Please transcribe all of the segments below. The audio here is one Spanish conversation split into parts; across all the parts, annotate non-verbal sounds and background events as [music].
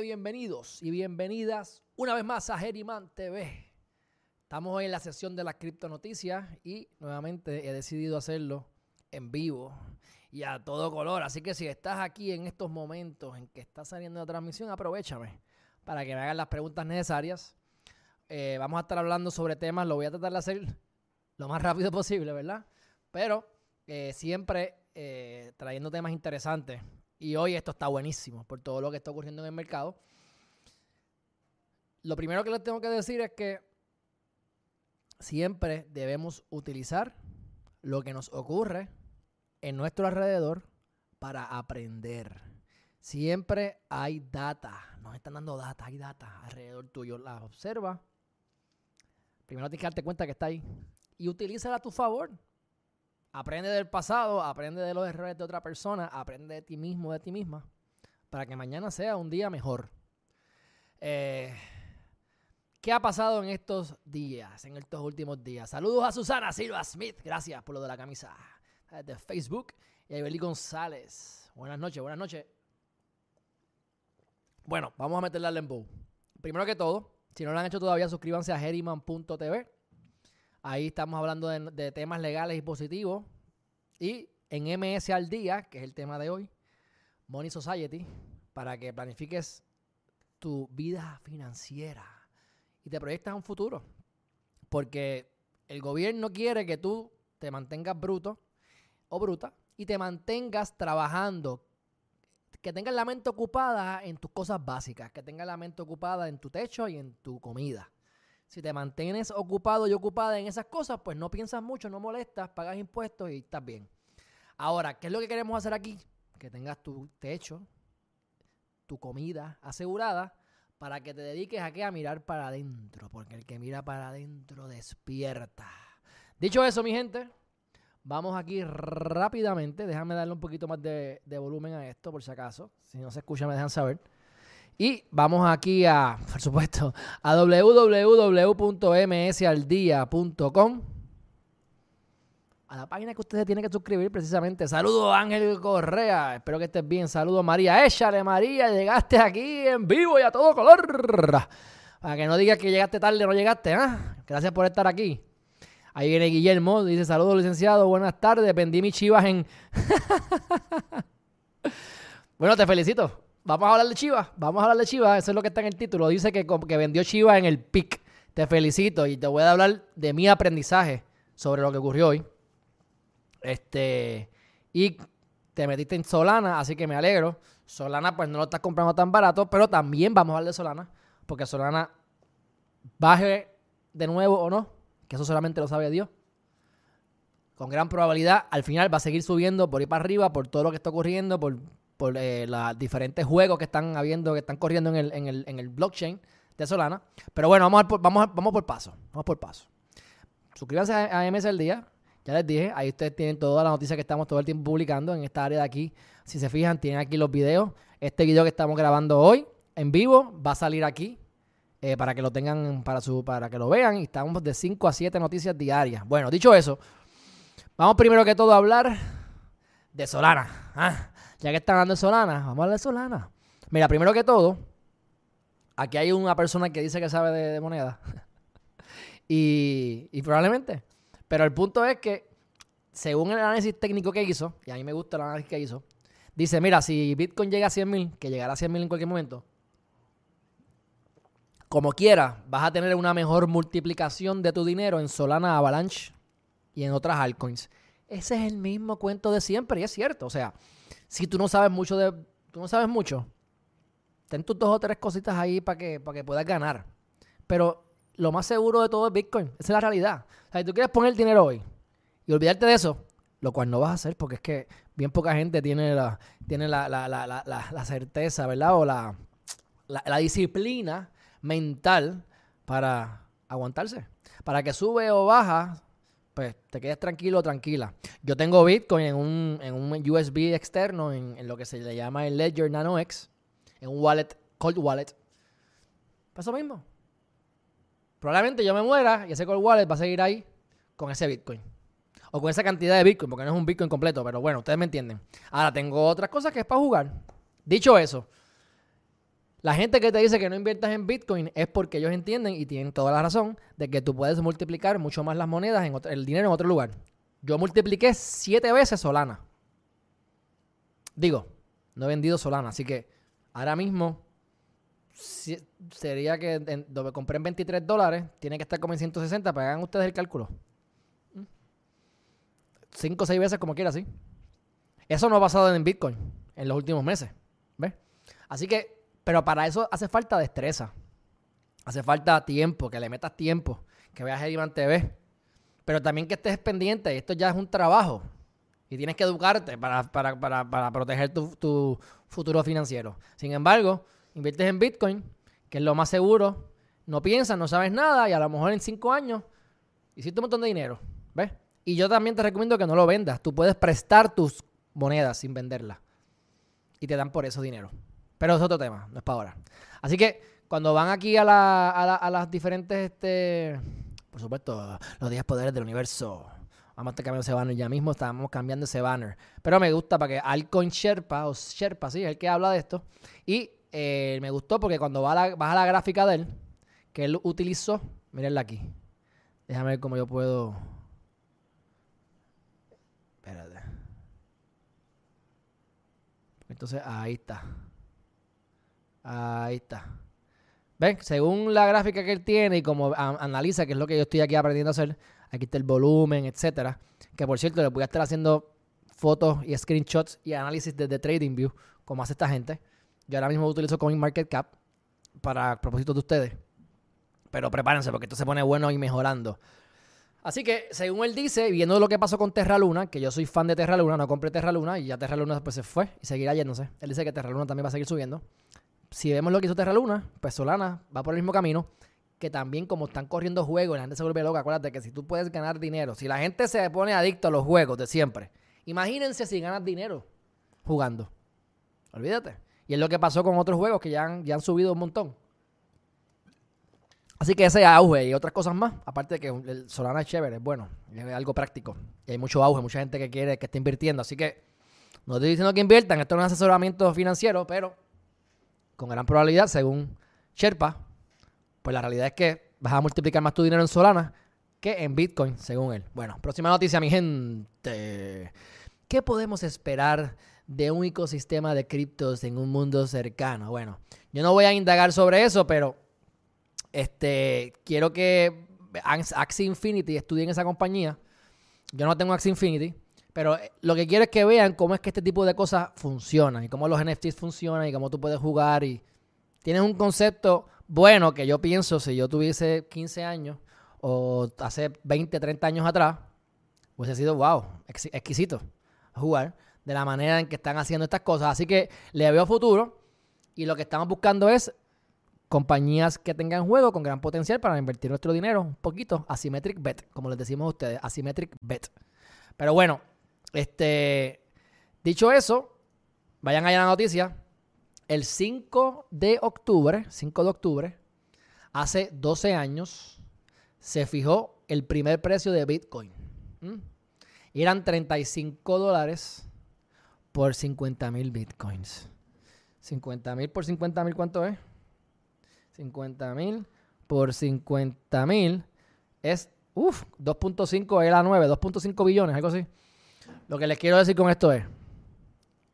Bienvenidos y bienvenidas una vez más a Geriman TV. Estamos en la sesión de las criptonoticias y nuevamente he decidido hacerlo en vivo y a todo color. Así que si estás aquí en estos momentos en que está saliendo la transmisión, aprovechame para que me hagan las preguntas necesarias. Eh, vamos a estar hablando sobre temas, lo voy a tratar de hacer lo más rápido posible, ¿verdad? Pero eh, siempre eh, trayendo temas interesantes. Y hoy esto está buenísimo por todo lo que está ocurriendo en el mercado. Lo primero que les tengo que decir es que siempre debemos utilizar lo que nos ocurre en nuestro alrededor para aprender. Siempre hay data, nos están dando data, hay data alrededor tuyo. La observa. Primero tienes que darte cuenta que está ahí y utilízala a tu favor. Aprende del pasado, aprende de los errores de otra persona, aprende de ti mismo, de ti misma, para que mañana sea un día mejor. Eh, ¿Qué ha pasado en estos días, en estos últimos días? Saludos a Susana Silva Smith, gracias por lo de la camisa de Facebook, y a Ibeli González. Buenas noches, buenas noches. Bueno, vamos a meterle al lembo. Primero que todo, si no lo han hecho todavía, suscríbanse a heriman.tv. Ahí estamos hablando de, temas legales y positivos. Y en MS al día, que es el tema de hoy, Money Society, para que planifiques tu vida financiera y te proyectas un futuro. Porque el gobierno quiere que tú te mantengas bruto o bruta y te mantengas trabajando. Que tengas la mente ocupada en tus cosas básicas, que tengas la mente ocupada en tu techo y en tu comida. Si te mantienes ocupado y ocupada en esas cosas, pues no piensas mucho, no molestas, pagas impuestos y estás bien. Ahora, ¿qué es lo que queremos hacer aquí? Que tengas tu techo, tu comida asegurada para que te dediques a qué? A mirar para adentro, porque el que mira para adentro despierta. Dicho eso, mi gente, vamos aquí rápidamente. Déjame darle un poquito más de, de volumen a esto, por si acaso. Si no se escucha, me dejan saber. Y vamos aquí a, por supuesto, a www.msaldia.com. A la página que ustedes tienen que suscribir precisamente. Saludos Ángel Correa. Espero que estés bien. Saludos María. Échale María. Llegaste aquí en vivo y a todo color. Para que no digas que llegaste tarde o no llegaste. ¿ah? Gracias por estar aquí. Ahí viene Guillermo. Dice saludos licenciado. Buenas tardes. Vendí mis chivas en... [laughs] bueno, te felicito. Vamos a hablar de Chivas. Vamos a hablar de Chivas. Eso es lo que está en el título. Dice que, que vendió Chivas en el pic. Te felicito y te voy a hablar de mi aprendizaje sobre lo que ocurrió hoy. Este. Y te metiste en Solana, así que me alegro. Solana, pues no lo estás comprando tan barato, pero también vamos a hablar de Solana. Porque Solana baje de nuevo o no, que eso solamente lo sabe Dios. Con gran probabilidad, al final va a seguir subiendo por ir para arriba, por todo lo que está ocurriendo, por por eh, los diferentes juegos que están habiendo, que están corriendo en el, en el, en el blockchain de Solana. Pero bueno, vamos, por, vamos, vamos por paso. Vamos por paso. Suscríbanse a, MS el día. Ya les dije, ahí ustedes tienen toda la noticia que estamos todo el tiempo publicando en esta área de aquí. Si se fijan, tienen aquí los videos. Este video que estamos grabando hoy en vivo va a salir aquí eh, para que lo tengan, para, su, para que lo vean. Y estamos de 5 a 7 noticias diarias. Bueno, dicho eso, vamos primero que todo a hablar de Solana. ¿ah? Ya que están hablando de Solana, vamos a hablar de Solana. Mira, primero que todo, aquí hay una persona que dice que sabe de, moneda. [laughs] y, probablemente. Pero el punto es que, según el análisis técnico que hizo, y a mí me gusta el análisis que hizo, dice, mira, si Bitcoin llega a 100 mil, que llegará a 100 mil en cualquier momento, como quiera, vas a tener una mejor multiplicación de tu dinero en Solana Avalanche y en otras altcoins. Ese es el mismo cuento de siempre y es cierto. O sea, si tú no sabes mucho de. Tú no sabes mucho. Ten tus dos o tres cositas ahí para que, para que puedas ganar. Pero lo más seguro de todo es Bitcoin. Esa es la realidad. O sea, si tú quieres poner dinero hoy y olvidarte de eso, lo cual no vas a hacer porque es que bien poca gente tiene la, tiene la, la, la certeza, ¿verdad? O la, la, disciplina mental para aguantarse. Para que sube o baja, pues te quedes tranquilo tranquila. Yo tengo Bitcoin en un, en un USB externo, en, lo que se le llama el Ledger Nano X, en un wallet, cold wallet. Pues eso mismo. Probablemente yo me muera y ese cold wallet va a seguir ahí con ese Bitcoin. O con esa cantidad de Bitcoin, porque no es un Bitcoin completo, pero bueno, ustedes me entienden. Ahora tengo otras cosas que es para jugar. Dicho eso, La gente que te dice que no inviertas en Bitcoin es porque ellos entienden y tienen toda la razón de que tú puedes multiplicar mucho más las monedas, en el dinero en otro lugar. Yo multipliqué siete veces Solana. Digo, no he vendido Solana, así que ahora mismo sería que en, donde compré en 23 dólares, tiene que estar como en 160, para hagan ustedes el cálculo. Cinco o seis veces como quiera, sí. Eso no ha pasado en Bitcoin en los últimos meses. ¿Ves? Así que, pero para eso hace falta destreza. Hace falta tiempo, que le metas tiempo, que veas el TV. Pero también que estés pendiente, esto ya es un trabajo. Y tienes que educarte para, proteger tu, tu futuro financiero. Sin embargo, inviertes en Bitcoin, que es lo más seguro, no piensas, no sabes nada y a lo mejor en cinco años hiciste un montón de dinero. ¿Ves? Y yo también te recomiendo que no lo vendas. Tú puedes prestar tus monedas sin venderlas. Y te dan por eso dinero. Pero es otro tema, no es para ahora. Así que cuando van aquí a, las diferentes, este, por supuesto, los 10 poderes del universo. Vamos a estar cambiando ese banner ya mismo, estamos cambiando ese banner. Pero me gusta para que Alcoin Sherpa, o Sherpa, sí, es el que habla de esto. Y eh, me gustó porque cuando va a la, vas a la gráfica de él, que él utilizó, mírenla aquí. Déjame ver cómo yo puedo. Espérate. Entonces, ahí está. Ahí está. ¿Ven? Según la gráfica que él tiene y como analiza, que es lo que yo estoy aquí aprendiendo a hacer, aquí está el volumen, etcétera. Que por cierto, le voy a estar haciendo fotos y screenshots y análisis desde TradingView, como hace esta gente. Yo ahora mismo utilizo CoinMarketCap para propósitos de ustedes. Pero prepárense porque esto se pone bueno y mejorando. Así que, según él dice, viendo lo que pasó con Terra Luna, que yo soy fan de Terra Luna, no compré Terra Luna y ya Terra Luna después se fue y seguirá yéndose. Él dice que Terra Luna también va a seguir subiendo. Si vemos lo que hizo Terra Luna, pues Solana va por el mismo camino. Que también, como están corriendo juegos, la gente se vuelve loca. Acuérdate que si tú puedes ganar dinero, si la gente se pone adicto a los juegos de siempre, imagínense si ganas dinero jugando. Olvídate. Y es lo que pasó con otros juegos que ya han, ya han subido un montón. Así que ese auge y otras cosas más, aparte de que el Solana es chévere, es bueno, es algo práctico. Y hay mucho auge, mucha gente que quiere, que está invirtiendo. Así que no estoy diciendo que inviertan, esto no es asesoramiento financiero, pero con gran probabilidad, según Sherpa, pues la realidad es que vas a multiplicar más tu dinero en Solana que en Bitcoin, según él. Bueno, próxima noticia, mi gente. ¿Qué podemos esperar de un ecosistema de criptos en un mundo cercano. Bueno, yo no voy a indagar sobre eso, pero este, quiero que Axie Infinity estudien esa compañía. Yo no tengo Axie Infinity, pero eh, lo que quiero es que vean cómo es que este tipo de cosas funcionan y cómo los NFTs funcionan y cómo tú puedes jugar y tienes un concepto bueno que yo pienso si yo tuviese 15 años o hace 20, 30 años atrás, hubiese sido wow, exquisito jugar de la manera en que están haciendo estas cosas. Así que le veo futuro y lo que estamos buscando es compañías que tengan juego con gran potencial para invertir nuestro dinero un poquito asymmetric bet, como les decimos a ustedes, asymmetric bet. Pero bueno, este dicho eso, vayan allá a la noticia. El 5 de octubre, 5 de octubre, hace 12 años, se fijó el primer precio de Bitcoin. Y eran 35 dólares por 50 mil bitcoins. 50 mil por 50 mil, ¿cuánto es? 50 mil por 50 mil es, uff, 2.5 era 9, 2.5 billones, algo así. Lo que les quiero decir con esto es,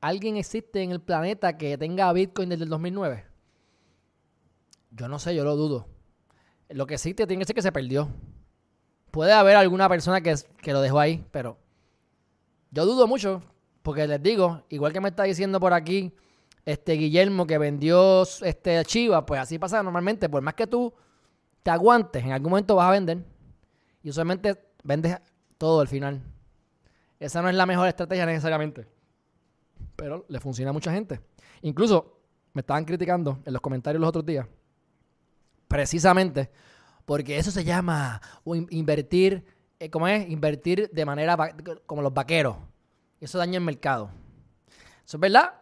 ¿alguien existe en el planeta que tenga Bitcoin desde el 2009? Yo no sé, yo lo dudo. Lo que existe tiene que ser que se perdió. Puede haber alguna persona que, que lo dejó ahí, pero yo dudo mucho porque les digo, igual que me está diciendo por aquí este Guillermo que vendió este Chiva, pues así pasa normalmente. Por más que tú te aguantes, en algún momento vas a vender. Y usualmente vendes todo al final. Esa no es la mejor estrategia necesariamente. Pero le funciona a mucha gente. Incluso me estaban criticando en los comentarios los otros días. Precisamente porque eso se llama invertir, eh, ¿cómo es? Invertir de manera como los vaqueros. Eso daña el mercado. Eso es verdad.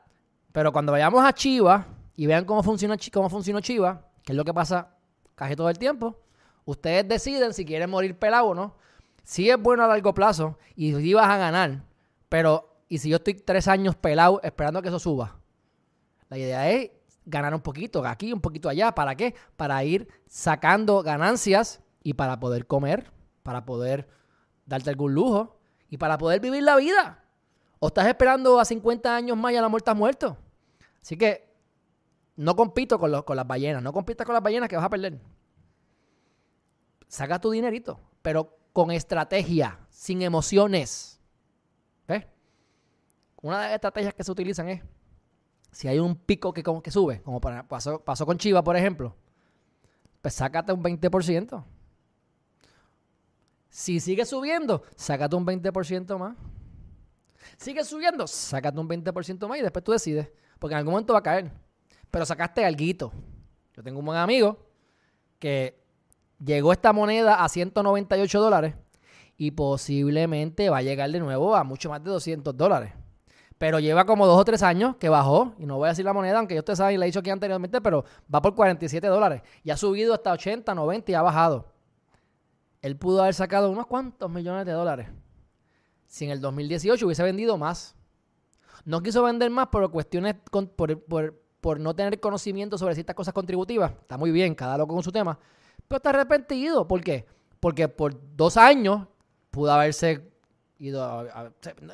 Pero cuando vayamos a Chiva y vean cómo funciona, cómo funciona Chiva, que es lo que pasa casi todo el tiempo, ustedes deciden si quieren morir pelado o no. Si es bueno a largo plazo y si vas a ganar, pero ¿y si yo estoy tres años pelado esperando que eso suba? La idea es ganar un poquito aquí, un poquito allá. ¿Para qué? Para ir sacando ganancias y para poder comer, para poder darte algún lujo y para poder vivir la vida. O estás esperando a 50 años más y a la muerte has muerto. Así que no compito con, con las ballenas, no compitas con las ballenas que vas a perder. Saca tu dinerito, pero con estrategia, sin emociones. ¿Ves? Una de las estrategias que se utilizan es, si hay un pico que, como que sube, como pasó, con Chiva, por ejemplo, pues sácate un 20%. Si sigue subiendo, sácate un 20% más. Sigue subiendo, sácate un 20% más y después tú decides. Porque en algún momento va a caer. Pero sacaste algo. Yo tengo un buen amigo que llegó esta moneda a 198 dólares y posiblemente va a llegar de nuevo a mucho más de 200 dólares. Pero lleva como dos o tres años que bajó, y no voy a decir la moneda, aunque yo te saben y le he dicho aquí anteriormente, pero va por 47 dólares. Y ha subido hasta 80, 90 y ha bajado. Él pudo haber sacado unos cuantos millones de dólares. Si en el 2018 hubiese vendido más. No quiso vender más por cuestiones, por, por no tener conocimiento sobre ciertas cosas contributivas. Está muy bien, cada loco con su tema. Pero está arrepentido. ¿Por qué? Porque por dos años pudo haberse ido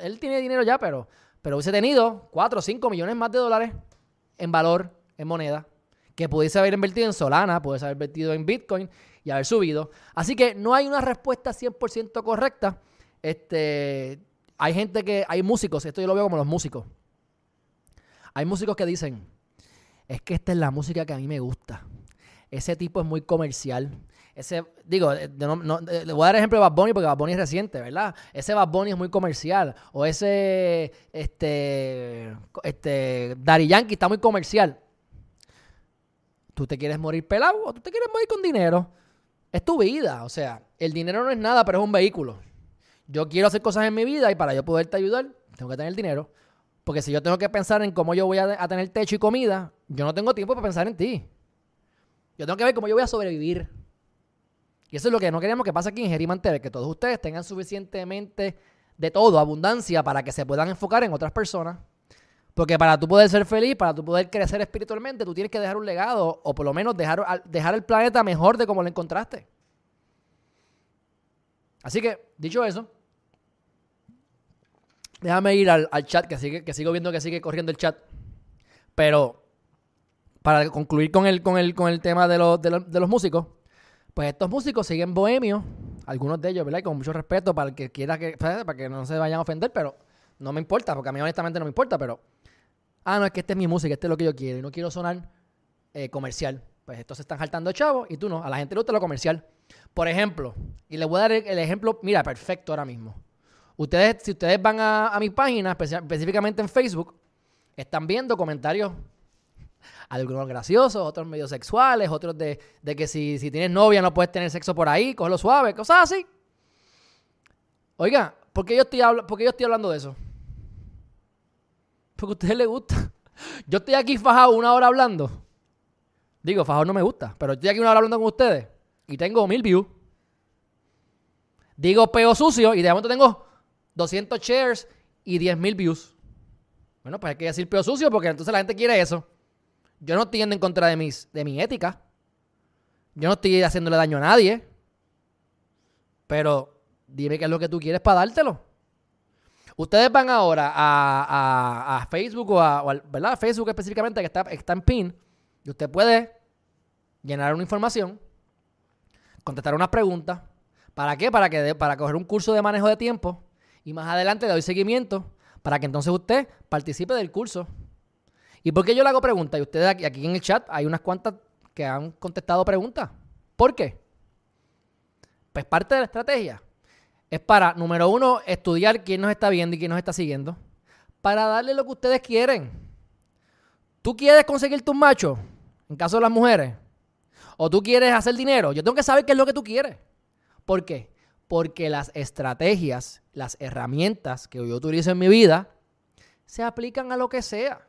él tiene dinero ya, pero, pero hubiese tenido 4 o 5 millones más de dólares en valor, en moneda, que pudiese haber invertido en Solana, pudiese haber invertido en Bitcoin y haber subido. Así que no hay una respuesta 100% correcta. Este, hay gente que, hay músicos, esto yo lo veo como los músicos. Hay músicos que dicen, es que esta es la música que a mí me gusta. Ese tipo es muy comercial. Ese, digo, eh, eh, le voy a dar ejemplo de Bad Bunny porque Bad Bunny es reciente, ¿verdad? Ese Bad Bunny es muy comercial. O ese, este, este, Daddy Yankee está muy comercial. ¿Tú te quieres morir pelado o tú te quieres morir con dinero? Es tu vida. O sea, el dinero no es nada, pero es un vehículo. Yo quiero hacer cosas en mi vida y para yo poderte ayudar, tengo que tener dinero. Porque si yo tengo que pensar en cómo yo voy a, tener techo y comida, yo no tengo tiempo para pensar en ti. Yo tengo que ver cómo yo voy a sobrevivir. Y eso es lo que no queremos que pase aquí en Gerimantel, que todos ustedes tengan suficientemente de todo, abundancia, para que se puedan enfocar en otras personas. Porque para tú poder ser feliz, para tú poder crecer espiritualmente, tú tienes que dejar un legado o por lo menos dejar, dejar el planeta mejor de como lo encontraste. Así que, dicho eso, Déjame ir al, chat, que, sigue, que sigo viendo que sigue corriendo el chat. Pero para concluir con el, con el, con el tema de, los, de, los, músicos, pues estos músicos siguen bohemios, algunos de ellos, ¿verdad? Y con mucho respeto para el que quiera que, para que no se vayan a ofender, pero no me importa, porque a mí honestamente no me importa, pero, ah, no, es que esta es mi música, este es lo que yo quiero, y no quiero sonar eh, comercial. Pues estos se están saltando chavos y tú no, a la gente le gusta lo comercial. Por ejemplo, y les voy a dar el ejemplo, mira, perfecto ahora mismo. Ustedes, si ustedes van a, mi página, específicamente en Facebook, están viendo comentarios, algunos graciosos, otros medio sexuales, otros de, que si, tienes novia no puedes tener sexo por ahí, cógelo suave, cosas así. Oiga, ¿por qué yo estoy, por yo estoy hablando de eso? Porque a ustedes les gusta. [laughs] Yo estoy aquí fajado una hora hablando. Digo, fajado no me gusta, pero estoy aquí una hora hablando con ustedes y tengo mil views. Digo peo sucio y de momento tengo 200 shares y 10.000 views. Bueno, pues hay que decir peor sucio porque entonces la gente quiere eso. Yo no estoy yendo en contra de, mis, de mi ética. Yo no estoy haciéndole daño a nadie. Pero dime qué es lo que tú quieres para dártelo. Ustedes van ahora a, Facebook o a, ¿verdad? Facebook específicamente que está, está en PIN. Y usted puede llenar una información, contestar unas preguntas. ¿Para qué? Para, que para coger un curso de manejo de tiempo y más adelante le doy seguimiento para que entonces usted participe del curso. ¿Y por qué yo le hago preguntas? Y ustedes aquí, en el chat hay unas cuantas que han contestado preguntas. ¿Por qué? Pues parte de la estrategia es para, número uno, estudiar quién nos está viendo y quién nos está siguiendo. Para darle lo que ustedes quieren. ¿Tú quieres conseguir tus machos? En caso de las mujeres. ¿O tú quieres hacer dinero? Yo tengo que saber qué es lo que tú quieres. ¿Por qué? Porque las estrategias las herramientas que yo utilizo en mi vida se aplican a lo que sea.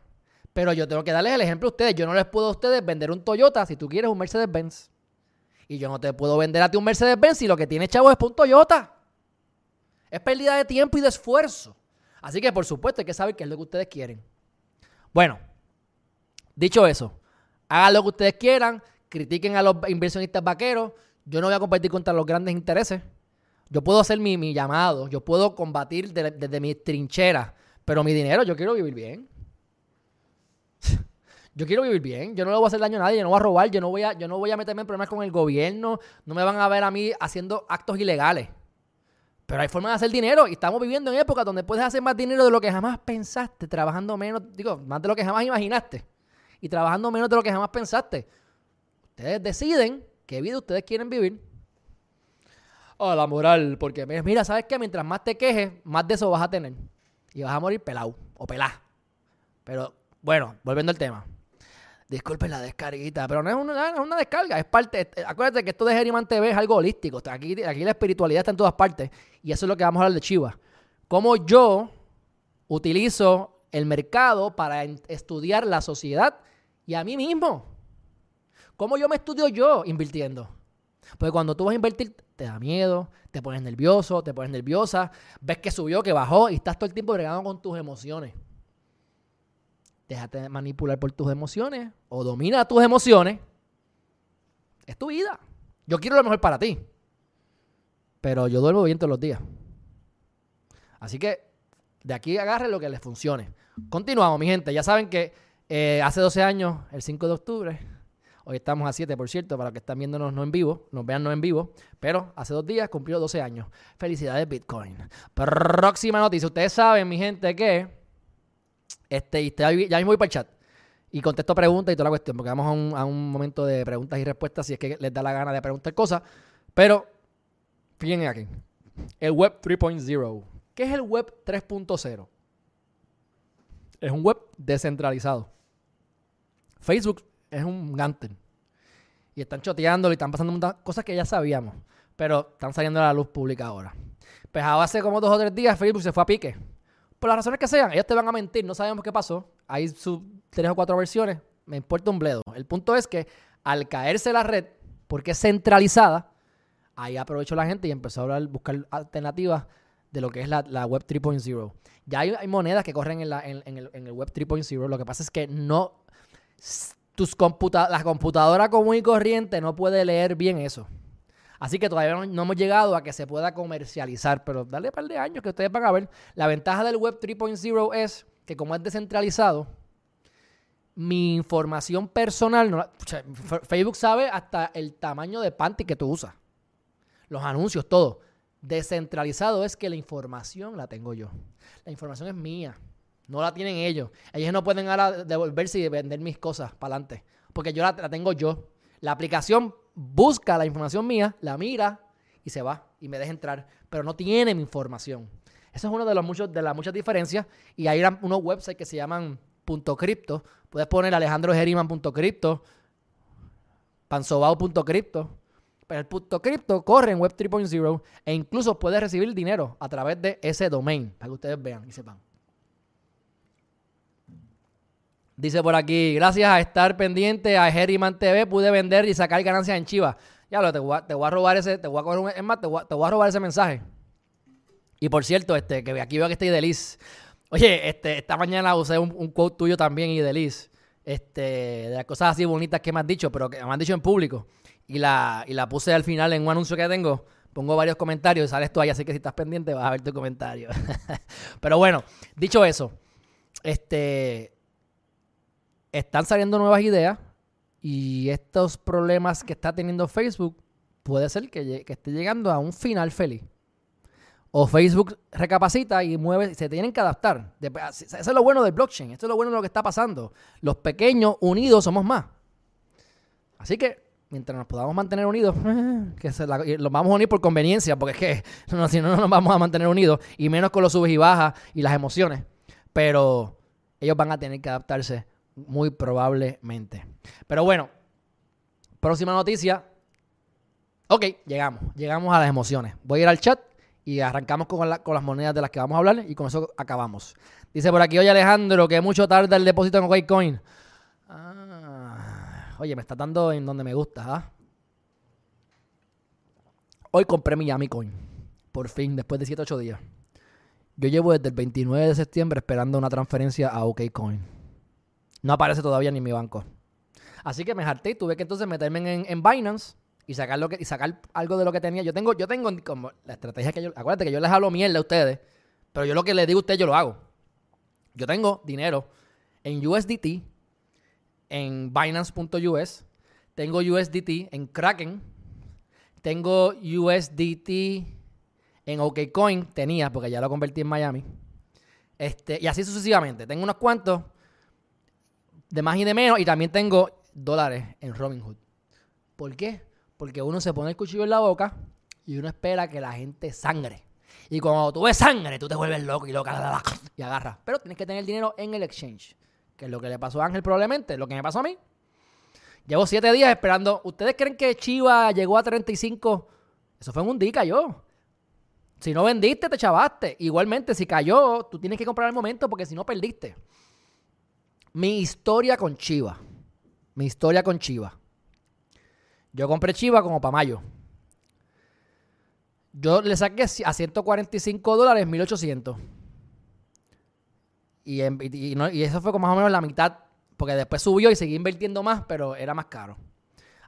Pero yo tengo que darles el ejemplo a ustedes. Yo no les puedo a ustedes vender un Toyota si tú quieres un Mercedes-Benz. Y yo no te puedo vender a ti un Mercedes-Benz si lo que tiene chavo es un Toyota. Es pérdida de tiempo y de esfuerzo. Así que por supuesto hay que saber qué es lo que ustedes quieren. Bueno, dicho eso, Hagan lo que ustedes quieran, critiquen a los inversionistas vaqueros. Yo no voy a competir contra los grandes intereses. Yo puedo hacer mi, llamado, yo puedo combatir desde, mi trinchera, pero mi dinero yo quiero vivir bien. Yo quiero vivir bien, yo no le voy a hacer daño a nadie, yo no voy a robar, yo no voy a, yo no voy a meterme en problemas con el gobierno, no me van a ver a mí haciendo actos ilegales. Pero hay formas de hacer dinero y estamos viviendo en épocas donde puedes hacer más dinero de lo que jamás pensaste, trabajando menos, digo, más de lo que jamás imaginaste y trabajando menos de lo que jamás pensaste. Ustedes deciden qué vida ustedes quieren vivir. Oh, la moral, porque mira, ¿sabes qué? Mientras más te quejes, más de eso vas a tener. Y vas a morir pelado o pelá. Pero bueno, volviendo al tema. Disculpen la descarguita, pero no es una, descarga, es parte. Acuérdate que esto de Geriman TV es algo holístico. Aquí, aquí la espiritualidad está en todas partes. Y eso es lo que vamos a hablar de Chivas. Cómo yo utilizo el mercado para estudiar la sociedad y a mí mismo. ¿Cómo yo me estudio yo invirtiendo? Porque cuando tú vas a invertir, te da miedo, te pones nervioso, te pones nerviosa, ves que subió, que bajó y estás todo el tiempo bregando con tus emociones. Déjate manipular por tus emociones o domina tus emociones. Es tu vida. Yo quiero lo mejor para ti. Pero yo duermo bien todos los días. Así que de aquí agarre lo que les funcione. Continuamos, mi gente. Ya saben que eh, hace 12 años, el 5 de octubre, hoy estamos a 7, por cierto, para los que están viéndonos no en vivo, nos vean no en vivo, pero hace dos días cumplió 12 años. Felicidades, Bitcoin. Próxima noticia. Ustedes saben, mi gente, que este, y ya mismo voy para el chat y contesto preguntas y toda la cuestión, porque vamos a un, a un momento de preguntas y respuestas si es que les da la gana de preguntar cosas. Pero, fíjense aquí. El Web 3.0. ¿Qué es el Web 3.0? Es un web descentralizado. Facebook es un Gantel. Y están choteándolo y están pasando muchas cosas que ya sabíamos. Pero están saliendo a la luz pública ahora. Pues hace como dos o tres días Facebook se fue a pique. Por las razones que sean, ellos te van a mentir, no sabemos qué pasó. Hay sus tres o cuatro versiones, me importa un bledo. El punto es que al caerse la red, porque es centralizada, ahí aprovechó la gente y empezó a buscar alternativas de lo que es la, web 3.0. Ya hay, monedas que corren en, el, web 3.0. Lo que pasa es que no. Tus computa la computadora común y corriente no puede leer bien eso. Así que todavía no, hemos llegado a que se pueda comercializar, pero dale un par de años que ustedes van a ver. La ventaja del Web 3.0 es que como es descentralizado, mi información personal, Facebook sabe hasta el tamaño de panty que tú usas, los anuncios, todo. Descentralizado es que la información la tengo yo. La información es mía. No la tienen ellos. Ellos no pueden ahora devolverse y vender mis cosas para adelante. Porque yo la, tengo yo. La aplicación busca la información mía, la mira y se va y me deja entrar. Pero no tiene mi información. Eso es una de, de las muchas diferencias. Y hay unos websites que se llaman .crypto. Puedes poner alejandrogeriman.crypto, pansobao.crypto pero el punto cripto corre en Web 3.0 e incluso puedes recibir dinero a través de ese domain, para que ustedes vean y sepan. Dice por aquí, gracias a estar pendiente a Herriman TV pude vender y sacar ganancias en Chivas. Ya lo, te voy, a, te voy a robar ese, te voy a coger un, te voy a, robar ese mensaje. Y por cierto, este, que aquí veo que está Ideliz. Oye, este, esta mañana usé un, quote tuyo también, Ideliz. Este, de las cosas así bonitas que me has dicho, pero que me han dicho en público y la, y la puse al final en un anuncio que tengo. Pongo varios comentarios y sales tú ahí, así que si estás pendiente vas a ver tu comentario. [laughs] Pero bueno, dicho eso, este, están saliendo nuevas ideas y estos problemas que está teniendo Facebook puede ser que, esté llegando a un final feliz. O Facebook recapacita y mueve, se tienen que adaptar. Eso es lo bueno del blockchain, eso es lo bueno de lo que está pasando. Los pequeños unidos somos más. Así que mientras nos podamos mantener unidos, [laughs] los vamos a unir por conveniencia, porque es que [laughs] si no, no nos vamos a mantener unidos, y menos con los subes y bajas y las emociones. Pero ellos van a tener que adaptarse muy probablemente. Pero bueno, próxima noticia. Ok, llegamos, llegamos a las emociones. Voy a ir al chat y arrancamos con, con las monedas de las que vamos a hablar y con eso acabamos. Dice por aquí, oye Alejandro, que mucho tarda el depósito en Bitcoin. Oye, me está dando en donde me gusta, ¿ah? Hoy compré mi Yami Coin. Por fin, después de 7 8 días. Yo llevo desde el 29 de septiembre esperando una transferencia a OKCoin. No aparece todavía ni mi banco. Así que me harté y tuve que entonces meterme en, en Binance y sacar, lo que, y sacar algo de lo que tenía. Yo tengo, yo tengo la estrategia que yo. Acuérdate que yo les hablo mierda a ustedes, pero yo lo que les digo a ustedes, yo lo hago. Yo tengo dinero en USDT, en Binance.us, tengo USDT en Kraken, tengo USDT en OKCoin, tenía, porque ya lo convertí en Miami. Este, y así sucesivamente. Tengo unos cuantos de más y de menos, y también tengo dólares en Robinhood. ¿Por qué? Porque uno se pone el cuchillo en la boca y uno espera que la gente sangre. Y cuando tú ves sangre, tú te vuelves loco y loca y agarras. Pero tienes que tener el dinero en el exchange. Que es lo que le pasó a Ángel probablemente, lo que me pasó a mí. Llevo siete días esperando. ¿Ustedes creen que Chiva llegó a 35? Eso fue en un día cayó. Si no vendiste, te chavaste. Igualmente, si cayó, tú tienes que comprar el momento porque si no, perdiste. Mi historia con Chiva. Mi historia con Chiva. Yo compré Chiva como para mayo. Yo le saqué a 145 dólares 1800. Y, y, eso fue como más o menos la mitad. Porque después subió y seguí invirtiendo más, pero era más caro.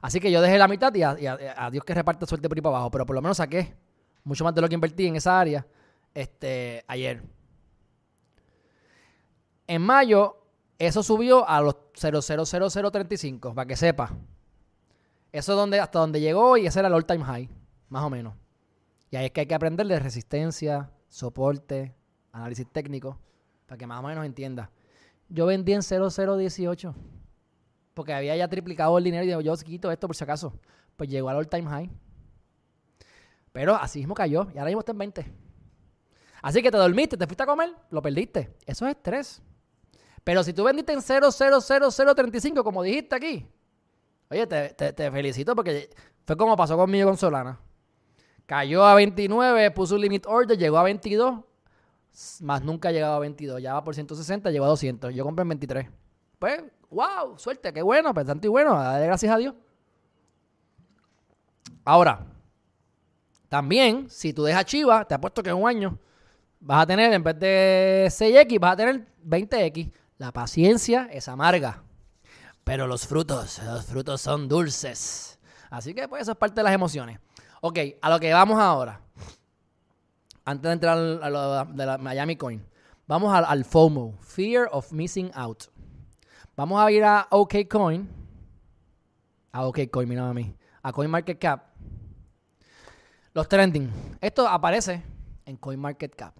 Así que yo dejé la mitad y a, Dios que reparte suerte por ahí para abajo. Pero por lo menos saqué mucho más de lo que invertí en esa área este, ayer. En mayo, eso subió a los 0,00035, para que sepa. Eso es donde, hasta donde llegó y ese era el all time high, más o menos. Y ahí es que hay que aprender de resistencia, soporte, análisis técnico, para que más o menos entienda. Yo vendí en 0018, porque había ya triplicado el dinero y digo, yo quito esto por si acaso. Pues llegó al all time high. Pero así mismo cayó y ahora mismo está en 20. Así que te dormiste, te fuiste a comer, lo perdiste. Eso es estrés. Pero si tú vendiste en 0,00035, como dijiste aquí, Oye, te, felicito porque fue como pasó conmigo con Solana. Cayó a 29, puso un limit order, llegó a 22, más nunca ha llegado a 22. Ya va por 160, llegó a 200. Yo compré en 23. Pues, wow, suerte, qué bueno, tanto y bueno, dale gracias a Dios. Ahora, también, si tú dejas Chiva, te apuesto que en un año vas a tener, en vez de 6X, vas a tener 20X. La paciencia es amarga. Pero los frutos, los frutos son dulces. Así que pues eso es parte de las emociones. Ok, a lo que vamos ahora. Antes de entrar a lo de la Miami Coin. Vamos al, FOMO, Fear of Missing Out. Vamos a ir a OKCoin. A OKCoin, mira a mí. A CoinMarketCap. Los trending. Esto aparece en CoinMarketCap.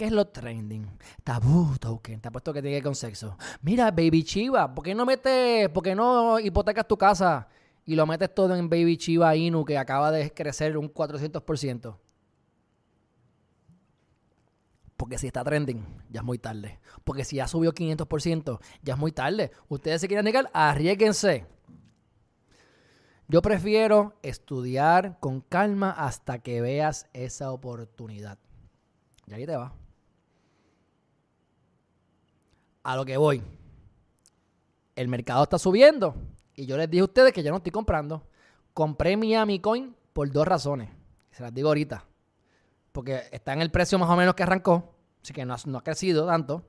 ¿Qué es lo trending? Tabú token. Te ha puesto que tiene que con sexo. Mira, Baby Chiva. ¿Por qué no metes, por qué no hipotecas tu casa y lo metes todo en Baby Chiva Inu que acaba de crecer un 400%? Porque si está trending, ya es muy tarde. Porque si ya subió 500%, ya es muy tarde. Ustedes se quieren negar, arriesguense. Yo prefiero estudiar con calma hasta que veas esa oportunidad. Y ahí te va. A lo que voy. El mercado está subiendo. Y yo les dije a ustedes que yo no estoy comprando. Compré mi Coin por dos razones. Se las digo ahorita. Porque está en el precio más o menos que arrancó. Así que no ha, crecido tanto.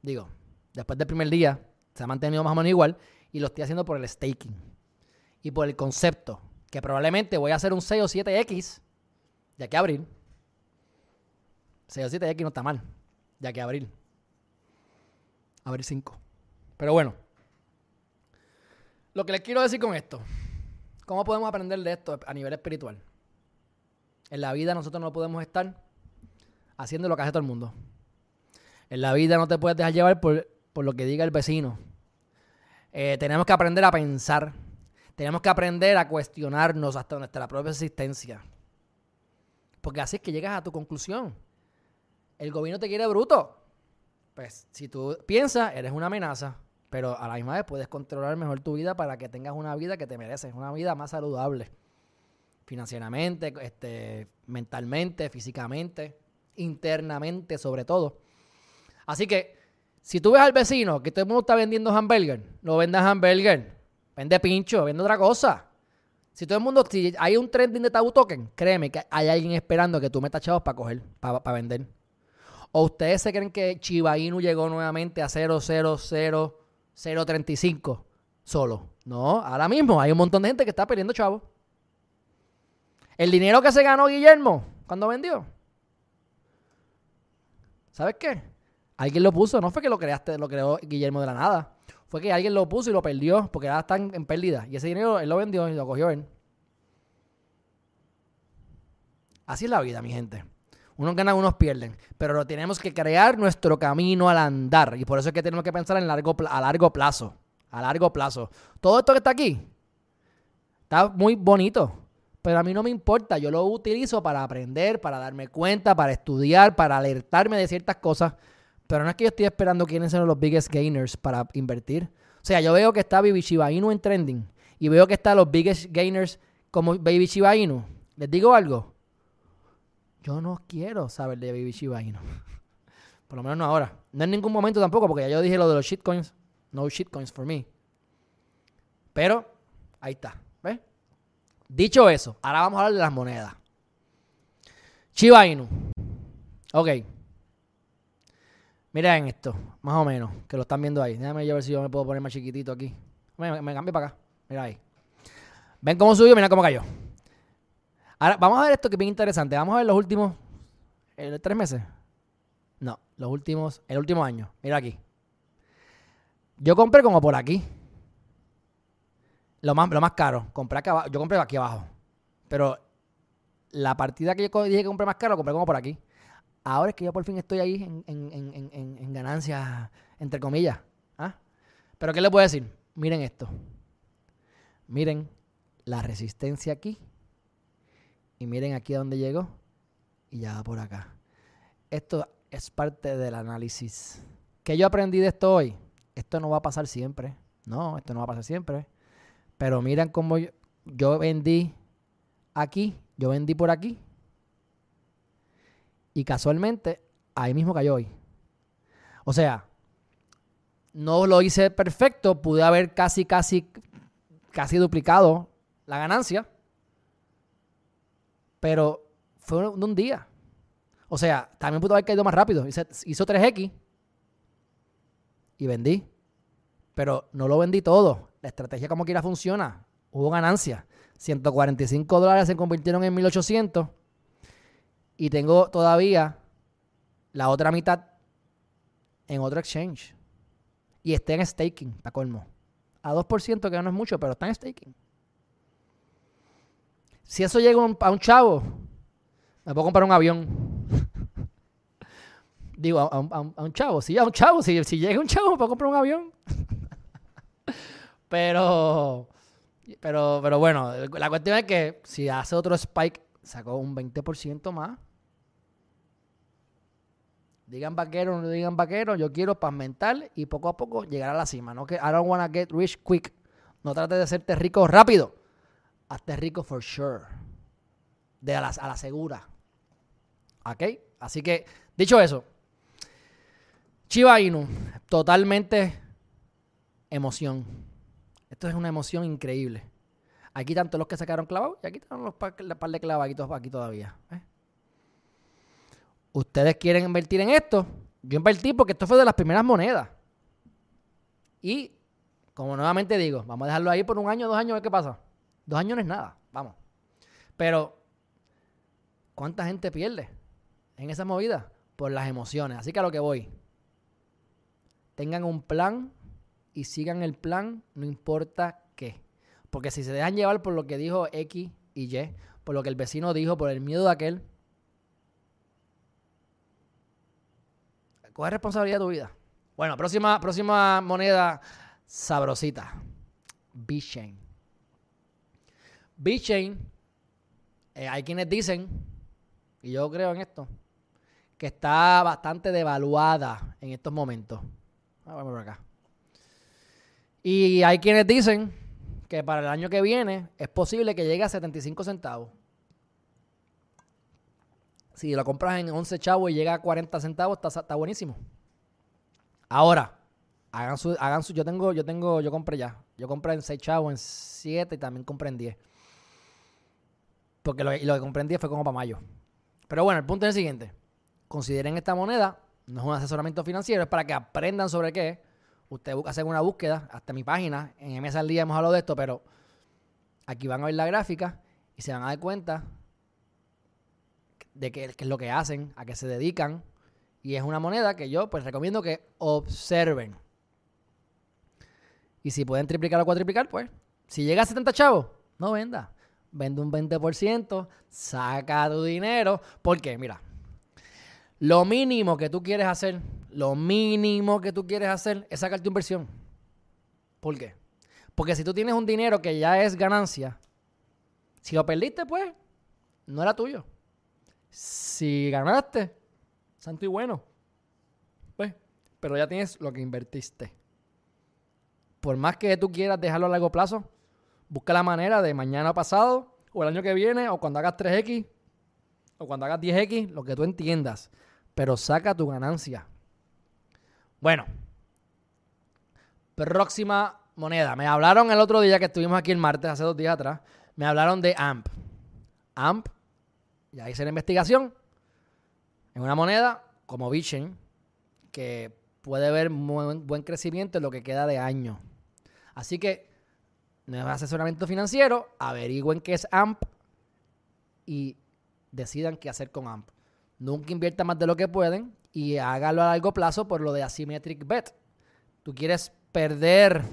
Digo, después del primer día se ha mantenido más o menos igual. Y lo estoy haciendo por el staking. Y por el concepto. Que probablemente voy a hacer un 6 o 7X de aquí a abril. 6 o 7X no está mal. De aquí a abril ver, cinco. Pero bueno, lo que les quiero decir con esto, ¿cómo podemos aprender de esto a nivel espiritual? En la vida nosotros no podemos estar haciendo lo que hace todo el mundo. En la vida no te puedes dejar llevar por, lo que diga el vecino. Eh, tenemos que aprender a pensar. Tenemos que aprender a cuestionarnos hasta nuestra propia existencia. Porque así es que llegas a tu conclusión. El gobierno te quiere bruto pues si tú piensas, eres una amenaza, pero a la misma vez puedes controlar mejor tu vida para que tengas una vida que te mereces, una vida más saludable. Financieramente, este, mentalmente, físicamente, internamente, sobre todo. Así que, si tú ves al vecino que todo el mundo está vendiendo hamburger, no vendas hamburger, vende pincho, vende otra cosa. Si todo el mundo, si hay un trending de tabú token, créeme que hay alguien esperando que tú metas chavos para coger, para vender. ¿O ustedes se creen que Chiba Inu llegó nuevamente a 00035? solo. No, ahora mismo hay un montón de gente que está perdiendo chavo. El dinero que se ganó Guillermo cuando vendió. ¿Sabes qué? Alguien lo puso, no fue que lo creaste, lo creó Guillermo de la nada. Fue que alguien lo puso y lo perdió porque ahora están en pérdida. Y ese dinero él lo vendió y lo cogió él. Así es la vida, mi gente. Unos ganan, unos pierden. Pero lo tenemos que crear nuestro camino al andar. Y por eso es que tenemos que pensar en largo, a largo plazo. A largo plazo. Todo esto que está aquí está muy bonito. Pero a mí no me importa. Yo lo utilizo para aprender, para darme cuenta, para estudiar, para alertarme de ciertas cosas. Pero no es que yo estoy esperando quiénes son los biggest gainers para invertir. O sea, yo veo que está Baby Shiba Inu en trending. Y veo que están los biggest gainers como Baby Shiba Inu. Les digo algo. Yo no quiero saber de Baby Shiba Inu. [laughs] Por lo menos no ahora. No en ningún momento tampoco, porque ya yo dije lo de los shitcoins. No shitcoins for me. Pero, ahí está. ¿Ves? Dicho eso, ahora vamos a hablar de las monedas. Shiba Inu. Ok. Miren esto, más o menos, que lo están viendo ahí. Déjame ver si yo me puedo poner más chiquitito aquí. Me, me cambio para acá. Mira ahí. Ven cómo subió, mira cómo cayó. Ahora, vamos a ver esto que es bien interesante. Vamos a ver los últimos tres meses. No, los últimos, el último año. Mira aquí. Yo compré como por aquí. Lo más, lo más caro. Compré. Yo compré aquí abajo. Pero la partida que yo dije que compré más caro, compré como por aquí. Ahora es que yo por fin estoy ahí en ganancias, entre comillas. ¿Ah? Pero ¿qué les puedo decir? Miren esto. Miren la resistencia aquí y miren aquí a dónde llegó. Y ya va por acá. Esto es parte del análisis. ¿Qué yo aprendí de esto hoy? Esto no va a pasar siempre. No, esto no va a pasar siempre. Pero miren cómo yo, yo vendí aquí, yo vendí por aquí. Y casualmente, ahí mismo cayó hoy. O sea, no lo hice perfecto, pude haber casi, casi, casi duplicado la ganancia. Pero fue de un día. O sea, también pudo haber caído más rápido. Hizo, 3X y vendí. Pero no lo vendí todo. La estrategia como quiera funciona. Hubo ganancia. 145 dólares se convirtieron en 1800. Y tengo todavía la otra mitad en otro exchange. Y está en staking, para colmo. A 2%, que no es mucho, pero está en staking. Si eso llega a un chavo, me puedo comprar un avión. [laughs] Digo, a, un chavo, sí, a un chavo. Si, si llega un chavo, me puedo comprar un avión. [laughs] pero, pero, pero bueno, la cuestión es que si hace otro spike, sacó un 20% más. Digan vaquero no digan vaquero, yo quiero mental y poco a poco llegar a la cima. No que I don't wanna get rich quick. No trates de hacerte rico rápido hazte rico for sure. De a la, a la segura. ¿Ok? Así que, dicho eso, Chiba Inu, totalmente emoción. Esto es una emoción increíble. Aquí tanto los que sacaron clavados y aquí están los par, de clavaditos aquí todavía. ¿eh? Ustedes quieren invertir en esto. Yo invertí porque esto fue de las primeras monedas. Y, como nuevamente digo, vamos a dejarlo ahí por un año, dos años, a ver qué pasa. Dos años no es nada, vamos. Pero, ¿cuánta gente pierde en esa movida? Por las emociones. Así que a lo que voy. Tengan un plan y sigan el plan, no importa qué. Porque si se dejan llevar por lo que dijo X y Y, por lo que el vecino dijo, por el miedo de aquel, coge responsabilidad de tu vida. Bueno, próxima, próxima moneda sabrosita. B-Chain. B-Chain, eh, hay quienes dicen, y yo creo en esto, que está bastante devaluada en estos momentos. Vamos por acá. Y hay quienes dicen que para el año que viene es posible que llegue a 75 centavos. Si lo compras en 11 chavos y llega a 40 centavos, está, está buenísimo. Ahora, hagan su, hagan su, yo tengo, yo tengo, yo compré ya. Yo compré en 6 chavos, en 7 y también compré en 10. Porque lo, que comprendí fue como para mayo. Pero bueno, el punto es el siguiente. Consideren esta moneda, no es un asesoramiento financiero, es para que aprendan sobre qué. Usted busca hacer una búsqueda, hasta mi página, en MS al día hemos hablado de esto, pero aquí van a ver la gráfica y se van a dar cuenta de qué es lo que hacen, a qué se dedican. Y es una moneda que yo pues recomiendo que observen. Y si pueden triplicar o cuatriplicar, pues si llega a 70 chavos, no venda. Vende un 20%, saca tu dinero. Porque, mira, lo mínimo que tú quieres hacer, lo mínimo que tú quieres hacer es sacar tu inversión. ¿Por qué? Porque si tú tienes un dinero que ya es ganancia, si lo perdiste, pues, no era tuyo. Si ganaste, santo y bueno, pues, pero ya tienes lo que invertiste. Por más que tú quieras dejarlo a largo plazo, busca la manera de mañana pasado, o el año que viene, o cuando hagas 3X, o cuando hagas 10X, lo que tú entiendas. Pero saca tu ganancia. Bueno, próxima moneda. Me hablaron el otro día que estuvimos aquí el martes, hace dos días atrás. Me hablaron de AMP. AMP, ya hice la investigación. Es una moneda como Bitcoin que puede ver buen crecimiento en lo que queda de año. Así que, no es asesoramiento financiero, averigüen qué es AMP y decidan qué hacer con AMP. Nunca inviertan más de lo que pueden y hágalo a largo plazo por lo de asymmetric bet. Tú quieres perder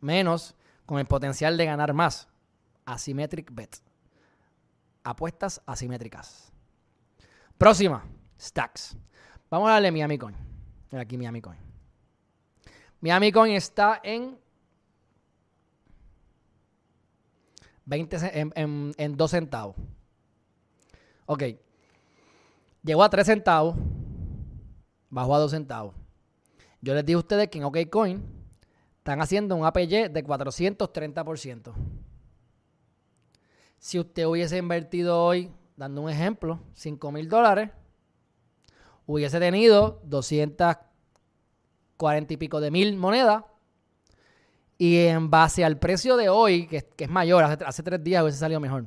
menos con el potencial de ganar más. Asymmetric bet. Apuestas asimétricas. Próxima, Stacks. Vamos a darle Miami Coin. Aquí Miami Coin. Miami Coin está en 20 en, en 2 centavos. Ok. Llegó a 3 centavos. Bajó a 2 centavos. Yo les dije a ustedes que en OKCoin están haciendo un APY de 430%. Si usted hubiese invertido hoy, dando un ejemplo, 5 mil dólares, hubiese tenido 240 y pico de mil monedas. Y en base al precio de hoy, que, es mayor, hace, tres días hubiese salido mejor.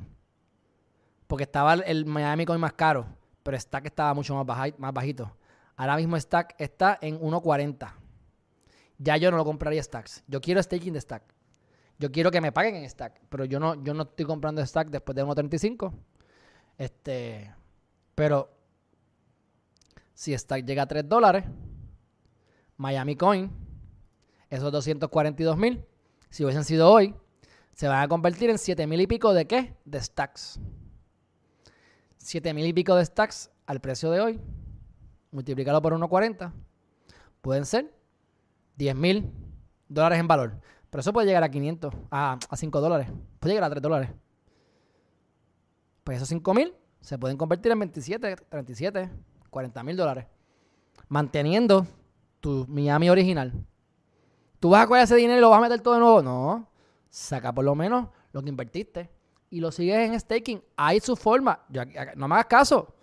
Porque estaba el Miami Coin más caro, pero Stack estaba mucho más, más bajito. Ahora mismo Stack está en 1.40 ya yo no lo compraría stacks. Yo quiero staking de stack. Yo quiero que me paguen en stack, pero yo no, yo no estoy comprando stack después de 1.35. Este, pero si stack llega a 3 dólares, Miami Coin, esos 242 mil, si hubiesen sido hoy, se van a convertir en 7 mil y pico de qué? De stacks. 7 mil y pico de stacks al precio de hoy, multiplicado por 1.40, pueden ser 10 mil dólares en valor. Pero eso puede llegar a 500, a, 5 dólares. Puede llegar a 3 dólares. Pues esos 5 mil se pueden convertir en 27, 37, 40 mil dólares. Manteniendo tu Miami original. ¿Tú vas a coger ese dinero y lo vas a meter todo de nuevo? No. Saca por lo menos lo que invertiste y lo sigues en staking. Hay su forma. no me hagas caso.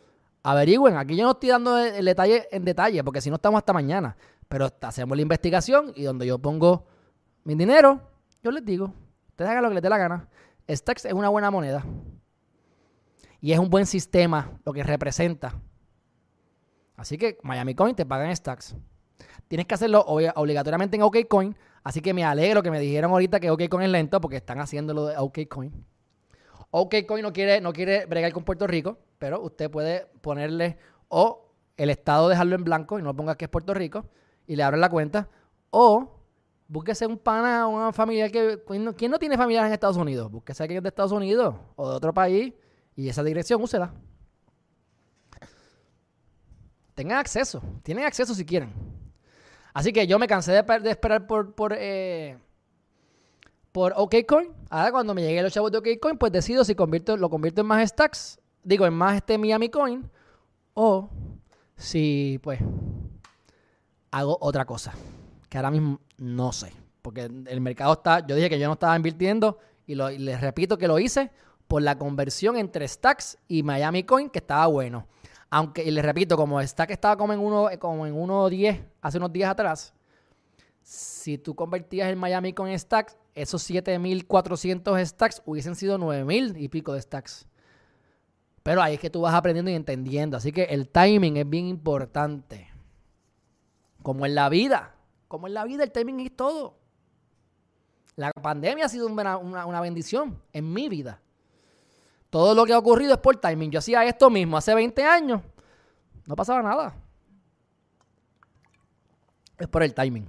Averigüen. Aquí yo no estoy dando el detalle en detalle porque si no estamos hasta mañana. Pero hacemos la investigación y donde yo pongo mi dinero, yo les digo, ustedes hagan lo que les dé la gana. Stacks es una buena moneda. Y es un buen sistema lo que representa. Así que Miami Coin te pagan Stacks. Tienes que hacerlo obligatoriamente en OKCoin. Así que me alegro que me dijeron ahorita que OKCoin es lento porque están haciendo lo de OKCoin. OKCoin no quiere, no quiere bregar con Puerto Rico, pero usted puede ponerle o el estado dejarlo en blanco y no ponga que es Puerto Rico y le abren la cuenta. O búsquese un pana, una familia que. ¿Quién no tiene familiares en Estados Unidos? Búsquese alguien de Estados Unidos o de otro país y esa dirección úsela. Tengan acceso, tienen acceso si quieren. Así que yo me cansé de, esperar por, por, eh, por OKCoin. Ahora cuando me llegue los chavos de OKCoin, pues decido si convierto, lo convierto en más stacks, digo, en más este Miami Coin, o si pues hago otra cosa, que ahora mismo no sé, porque el mercado está, yo dije que yo no estaba invirtiendo y, les repito que lo hice por la conversión entre Stacks y Miami Coin, que estaba bueno. Aunque, y les repito, como Stack estaba como en uno, como en 1.10 hace unos días atrás, si tú convertías el Miami Coin en Stacks, esos 7.400 Stacks hubiesen sido 9.000 y pico de Stacks. Pero ahí es que tú vas aprendiendo y entendiendo. Así que el timing es bien importante como en la vida, Como en la vida, el timing es todo. La pandemia ha sido una bendición en mi vida. Todo lo que ha ocurrido es por timing. Yo hacía esto mismo hace 20 años. No pasaba nada. Es por el timing.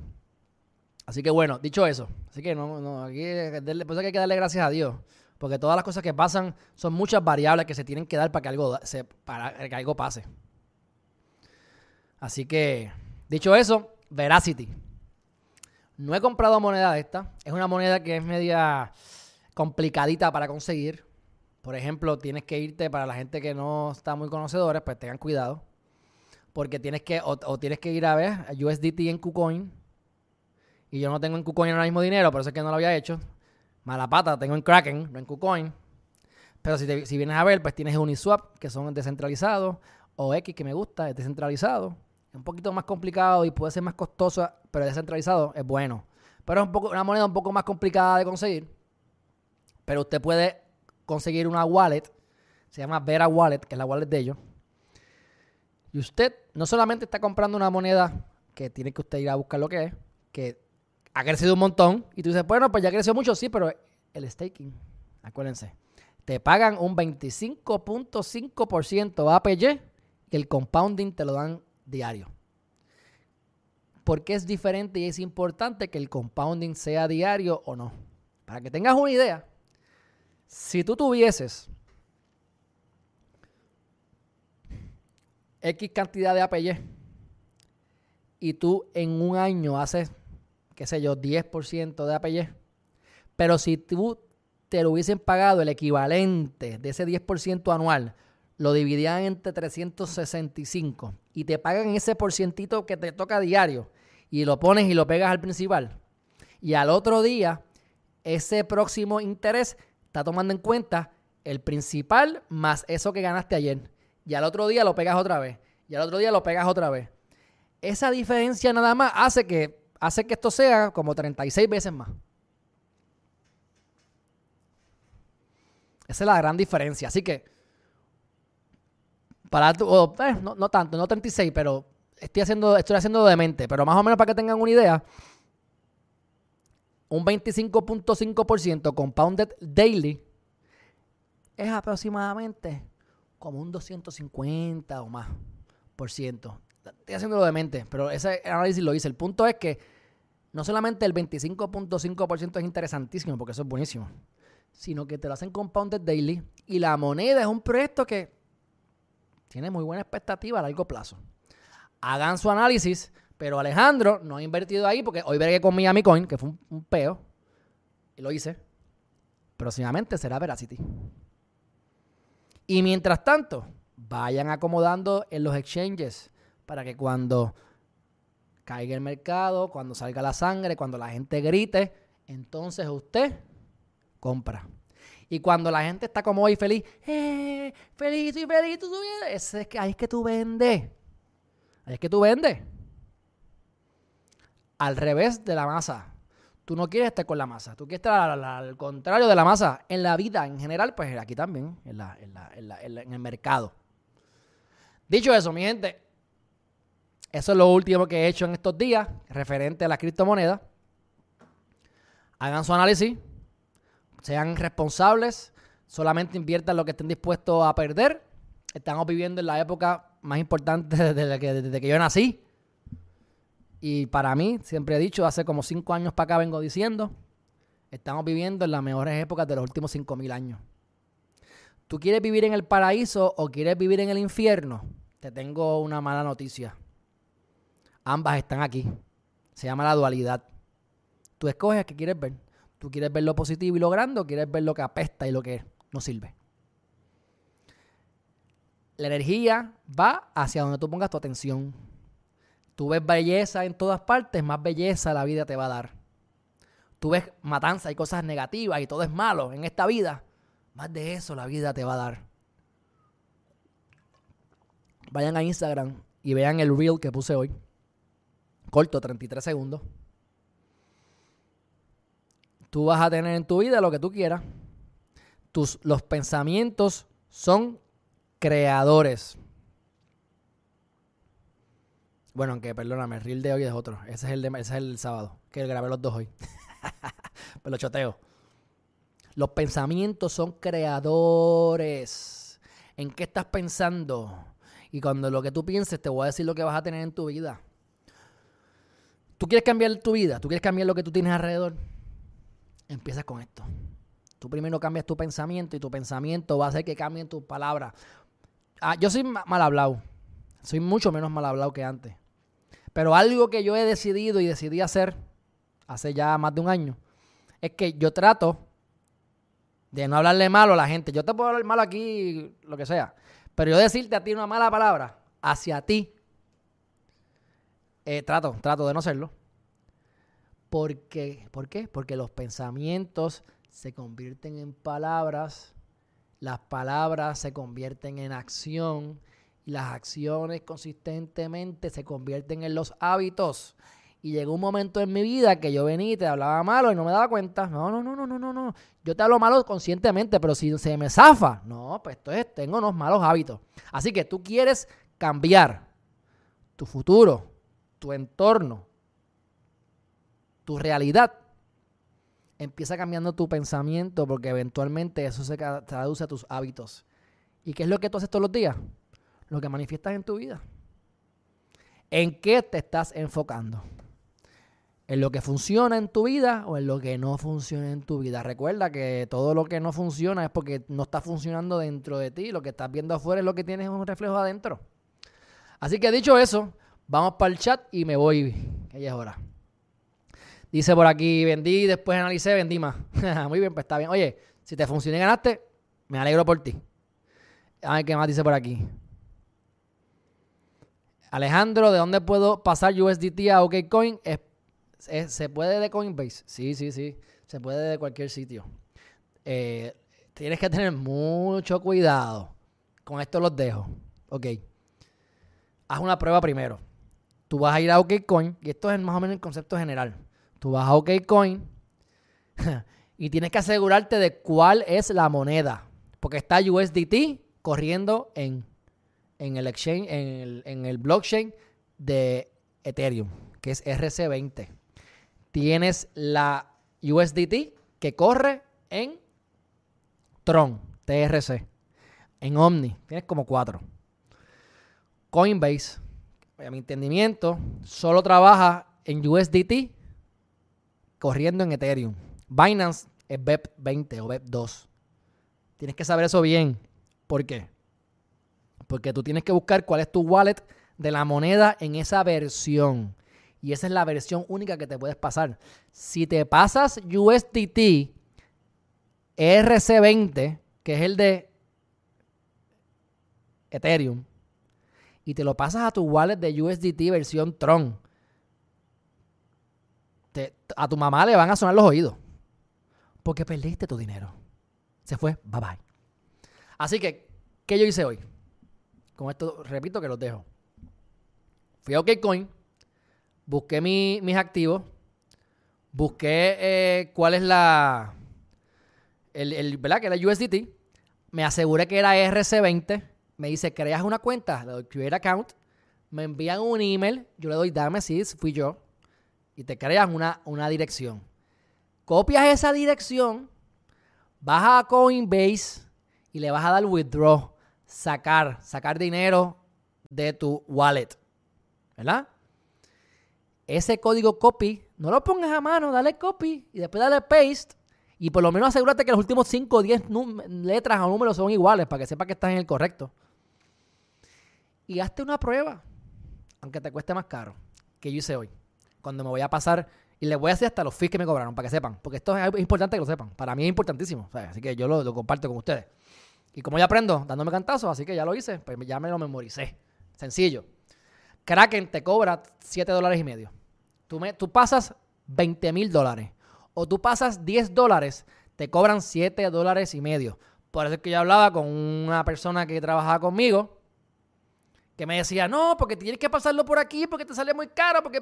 Así que bueno, dicho eso. Así que no, no, aquí pues hay que darle gracias a Dios. Porque todas las cosas que pasan son muchas variables que se tienen que dar para que algo, se, para que algo pase. Así que, dicho eso, Veracity. No he comprado moneda de esta. Es una moneda que es media complicadita para conseguir. Por ejemplo, tienes que irte para la gente que no está muy conocedora, pues tengan cuidado. Porque tienes que, o, tienes que ir a ver a USDT en KuCoin. Y yo no tengo en KuCoin ahora mismo dinero, por eso es que no lo había hecho. Mala pata, tengo en Kraken, no en KuCoin. Pero si, si vienes a ver, pues tienes Uniswap, que son descentralizados, o X, que me gusta, es descentralizado. Es un poquito más complicado y puede ser más costoso, pero descentralizado es bueno. Pero es un poco, una moneda un poco más complicada de conseguir. Pero usted puede conseguir una wallet, se llama Vera Wallet, que es la wallet de ellos. Y usted no solamente está comprando una moneda que tiene que usted ir a buscar lo que es, que ha crecido un montón, y tú dices, bueno, pues ya creció mucho, sí, pero el staking, acuérdense, te pagan un 25.5% APY y el compounding te lo dan diario. ¿Por qué es diferente y es importante que el compounding sea diario o no? Para que tengas una idea, si tú tuvieses X cantidad de APY y tú en un año haces, qué sé yo, 10% de APY, pero si tú te lo hubiesen pagado el equivalente de ese 10% anual, lo dividían entre 365 y te pagan ese porcientito que te toca diario y lo pones y lo pegas al principal. Y al otro día, ese próximo interés está tomando en cuenta el principal más eso que ganaste ayer. Y al otro día lo pegas otra vez. Y al otro día lo pegas otra vez. Esa diferencia nada más hace que, hace que esto sea como 36 veces más. Esa es la gran diferencia. Así que, para eh, no, no, tanto, no 36, pero estoy haciendo, estoy haciendo de mente. Pero más o menos para que tengan una idea, un 25.5% compounded daily es aproximadamente como un 250 o más por ciento. Estoy haciéndolo de mente, pero ese análisis lo hice. El punto es que no solamente el 25.5% es interesantísimo, porque eso es buenísimo, sino que te lo hacen compounded daily y la moneda es un proyecto que tiene muy buena expectativa a largo plazo. Hagan su análisis pero Alejandro no ha invertido ahí porque hoy veré con Miami Coin, que fue un, peo, y lo hice. Próximamente será Veracity. Y mientras tanto, vayan acomodando en los exchanges para que cuando caiga el mercado, cuando salga la sangre, cuando la gente grite, entonces usted compra. Y cuando la gente está como hoy feliz, ¡eh! Feliz y feliz, tú es que ahí es que tú vendes. Ahí es que tú vendes al revés de la masa. Tú no quieres estar con la masa, tú quieres estar al, contrario de la masa. En la vida en general, pues aquí también, en, en el mercado. Dicho eso, mi gente, eso es lo último que he hecho en estos días referente a las criptomonedas. Hagan su análisis, sean responsables, solamente inviertan lo que estén dispuestos a perder. Estamos viviendo en la época más importante [laughs] desde que, desde que yo nací. Y para mí, siempre he dicho, hace como cinco años para acá vengo diciendo, estamos viviendo en las mejores épocas de los últimos cinco mil años. ¿Tú quieres vivir en el paraíso o quieres vivir en el infierno? Te tengo una mala noticia. Ambas están aquí. Se llama la dualidad. Tú escoges qué quieres ver. ¿Tú quieres ver lo positivo y lo grande o quieres ver lo que apesta y lo que no sirve? La energía va hacia donde tú pongas tu atención. Tú ves belleza en todas partes, más belleza la vida te va a dar. Tú ves matanza y cosas negativas y todo es malo en esta vida, más de eso la vida te va a dar. Vayan a Instagram y vean el reel que puse hoy. Corto, 33 segundos. Tú vas a tener en tu vida lo que tú quieras. Tus, los pensamientos son creadores. Bueno, aunque perdóname, el reel de hoy es otro. Ese es el, de, ese es el sábado, que grabé los dos hoy. [laughs] Pero lo choteo. Los pensamientos son creadores. ¿En qué estás pensando? Y cuando lo que tú pienses, te voy a decir lo que vas a tener en tu vida. ¿Tú quieres cambiar tu vida? ¿Tú quieres cambiar lo que tú tienes alrededor? Empiezas con esto. Tú primero cambias tu pensamiento y tu pensamiento va a hacer que cambien tus palabras. Ah, yo soy mal hablado. Soy mucho menos mal hablado que antes. Pero algo que yo he decidido y decidí hacer hace ya más de un año es que yo trato de no hablarle malo a la gente. Yo te puedo hablar malo aquí, lo que sea. Pero yo decirte a ti una mala palabra hacia ti, eh, trato, trato de no hacerlo. Porque, ¿Por qué? Porque los pensamientos se convierten en palabras, las palabras se convierten en acción las acciones consistentemente se convierten en los hábitos. Y llegó un momento en mi vida que yo venía y te hablaba malo y no me daba cuenta. No, no, no, no, no, no, no. Yo te hablo malo conscientemente, pero si se me zafa, no, pues entonces tengo unos malos hábitos. Así que tú quieres cambiar tu futuro, tu entorno, tu realidad. Empieza cambiando tu pensamiento porque eventualmente eso se traduce a tus hábitos. ¿Y qué es lo que tú haces todos los días? Lo que manifiestas en tu vida. ¿En qué te estás enfocando? ¿En lo que funciona en tu vida o en lo que no funciona en tu vida? Recuerda que todo lo que no funciona es porque no está funcionando dentro de ti. Lo que estás viendo afuera es lo que tienes un reflejo adentro. Así que dicho eso, vamos para el chat y me voy. Que ya es hora. Dice por aquí, vendí, después analicé, vendí más. [laughs] Muy bien, pues está bien. Oye, si te funciona y ganaste, me alegro por ti. A ver qué más dice por aquí. Alejandro, ¿de dónde puedo pasar USDT a OKCoin? ¿Se puede de Coinbase? Sí, sí, sí. Se puede de cualquier sitio. Eh, tienes que tener mucho cuidado. Con esto los dejo. Ok. Haz una prueba primero. Tú vas a ir a OKCoin, y esto es más o menos el concepto general. Tú vas a OKCoin [laughs] y tienes que asegurarte de cuál es la moneda. Porque está USDT corriendo en en el exchange, en el, blockchain de Ethereum, que es RC20. Tienes la USDT que corre en Tron, TRC. En Omni, tienes como cuatro. Coinbase, a mi entendimiento, solo trabaja en USDT corriendo en Ethereum. Binance es BEP20 o BEP2. Tienes que saber eso bien. ¿Por qué? Porque tú tienes que buscar cuál es tu wallet de la moneda en esa versión. Y esa es la versión única que te puedes pasar. Si te pasas USDT ERC20, que es el de Ethereum, y te lo pasas a tu wallet de USDT versión Tron, a tu mamá le van a sonar los oídos. Porque perdiste tu dinero. Se fue, bye bye. Así que, ¿qué yo hice hoy? Con esto, repito que los dejo. Fui a OKCoin, busqué mis activos, busqué eh, cuál es la. El, el, ¿Verdad? Que era USDT. Me aseguré que era RC20. Me dice, creas una cuenta, le doy Create Account. Me envían un email. Yo le doy Dame si fui yo. Y te crean una, una dirección. Copias esa dirección, vas a Coinbase y le vas a dar withdraw sacar, sacar dinero de tu wallet. ¿Verdad? Ese código copy, no lo pongas a mano, dale copy y después dale paste. Y por lo menos asegúrate que los últimos 5 o 10 letras o números son iguales para que sepa que estás en el correcto. Y hazte una prueba, aunque te cueste más caro, que yo hice hoy. Cuando me voy a pasar, y les voy a hacer hasta los fees que me cobraron, para que sepan. Porque esto es importante que lo sepan. Para mí es importantísimo. así que yo lo comparto con ustedes. Y como ya aprendo dándome cantazos, así que ya lo hice, pues ya me lo memoricé. Sencillo. Kraken te cobra 7 dólares y medio. Tú, me, tú pasas 20 mil dólares. O tú pasas 10 dólares, te cobran 7 dólares y medio. Por eso es que yo hablaba con una persona que trabajaba conmigo, que me decía, no, porque tienes que pasarlo por aquí, porque te sale muy caro, porque...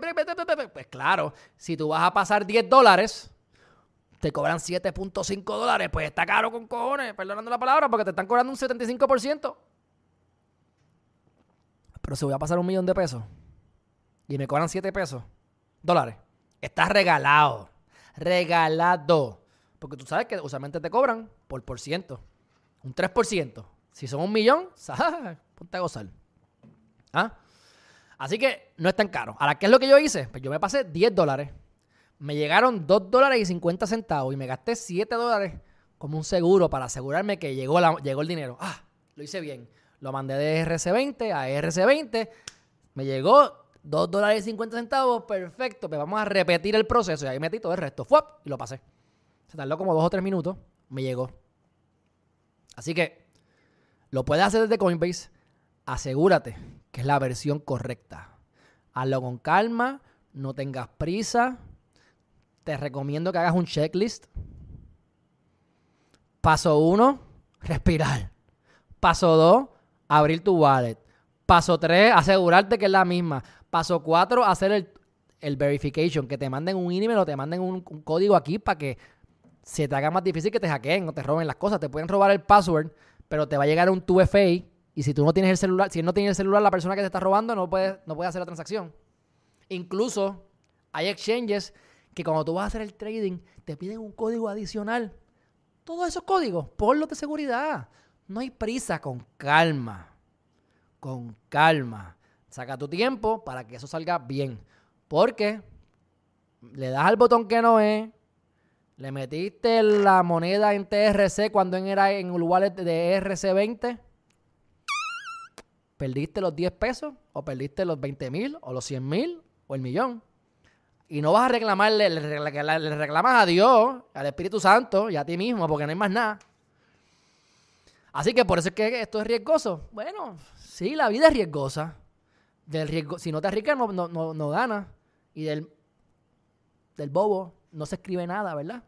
Pues claro, si tú vas a pasar 10 dólares, te cobran 7.5 dólares, pues está caro con cojones, perdonando la palabra, porque te están cobrando un 75%. Pero si voy a pasar un millón de pesos, y me cobran 7 pesos, dólares, está regalado. Regalado. Porque tú sabes que usualmente te cobran por por ciento. Un 3%. Si son un millón, [laughs] ponte a gozar. ¿Ah? Así que no es tan caro. Ahora, ¿qué es lo que yo hice? Pues yo me pasé 10 dólares. Me llegaron 2 dólares y 50 centavos y me gasté 7 dólares como un seguro para asegurarme que llegó, llegó el dinero. Ah, lo hice bien. Lo mandé de RC20 a RC20. Me llegó 2 dólares y 50 centavos. Perfecto. Pues vamos a repetir el proceso. Y ahí metí todo el resto. ¡Fuap! Y lo pasé. Se tardó como 2 o 3 minutos. Me llegó. Así que lo puedes hacer desde Coinbase. Asegúrate que es la versión correcta. Hazlo con calma. No tengas prisa. Te recomiendo que hagas un checklist. Paso 1, respirar. Paso 2, abrir tu wallet. Paso 3, asegurarte que es la misma. Paso 4, hacer el, verification, que te manden un email o te manden un, código aquí para que se te haga más difícil que te hackeen o te roben las cosas. Te pueden robar el password, pero te va a llegar un 2FA y si tú no tienes el celular, si no tiene el celular, la persona que te está robando no puede, no puede hacer la transacción. Incluso hay exchanges que cuando tú vas a hacer el trading te piden un código adicional. Todos esos códigos, ponlos de seguridad. No hay prisa, con calma. Con calma. Saca tu tiempo para que eso salga bien. Porque le das al botón que no es, le metiste la moneda en TRC cuando era en el wallet de RC20, perdiste los 10 pesos o perdiste los 20 mil o los 100 mil o el millón. Y no vas a reclamarle, le, reclamas a Dios, al Espíritu Santo y a ti mismo porque no hay más nada. Así que por eso es que esto es riesgoso. Bueno, sí, la vida es riesgosa. Del riesgo, si no te arriesgas, no, no, no, ganas. Y del, del bobo no se escribe nada, ¿verdad?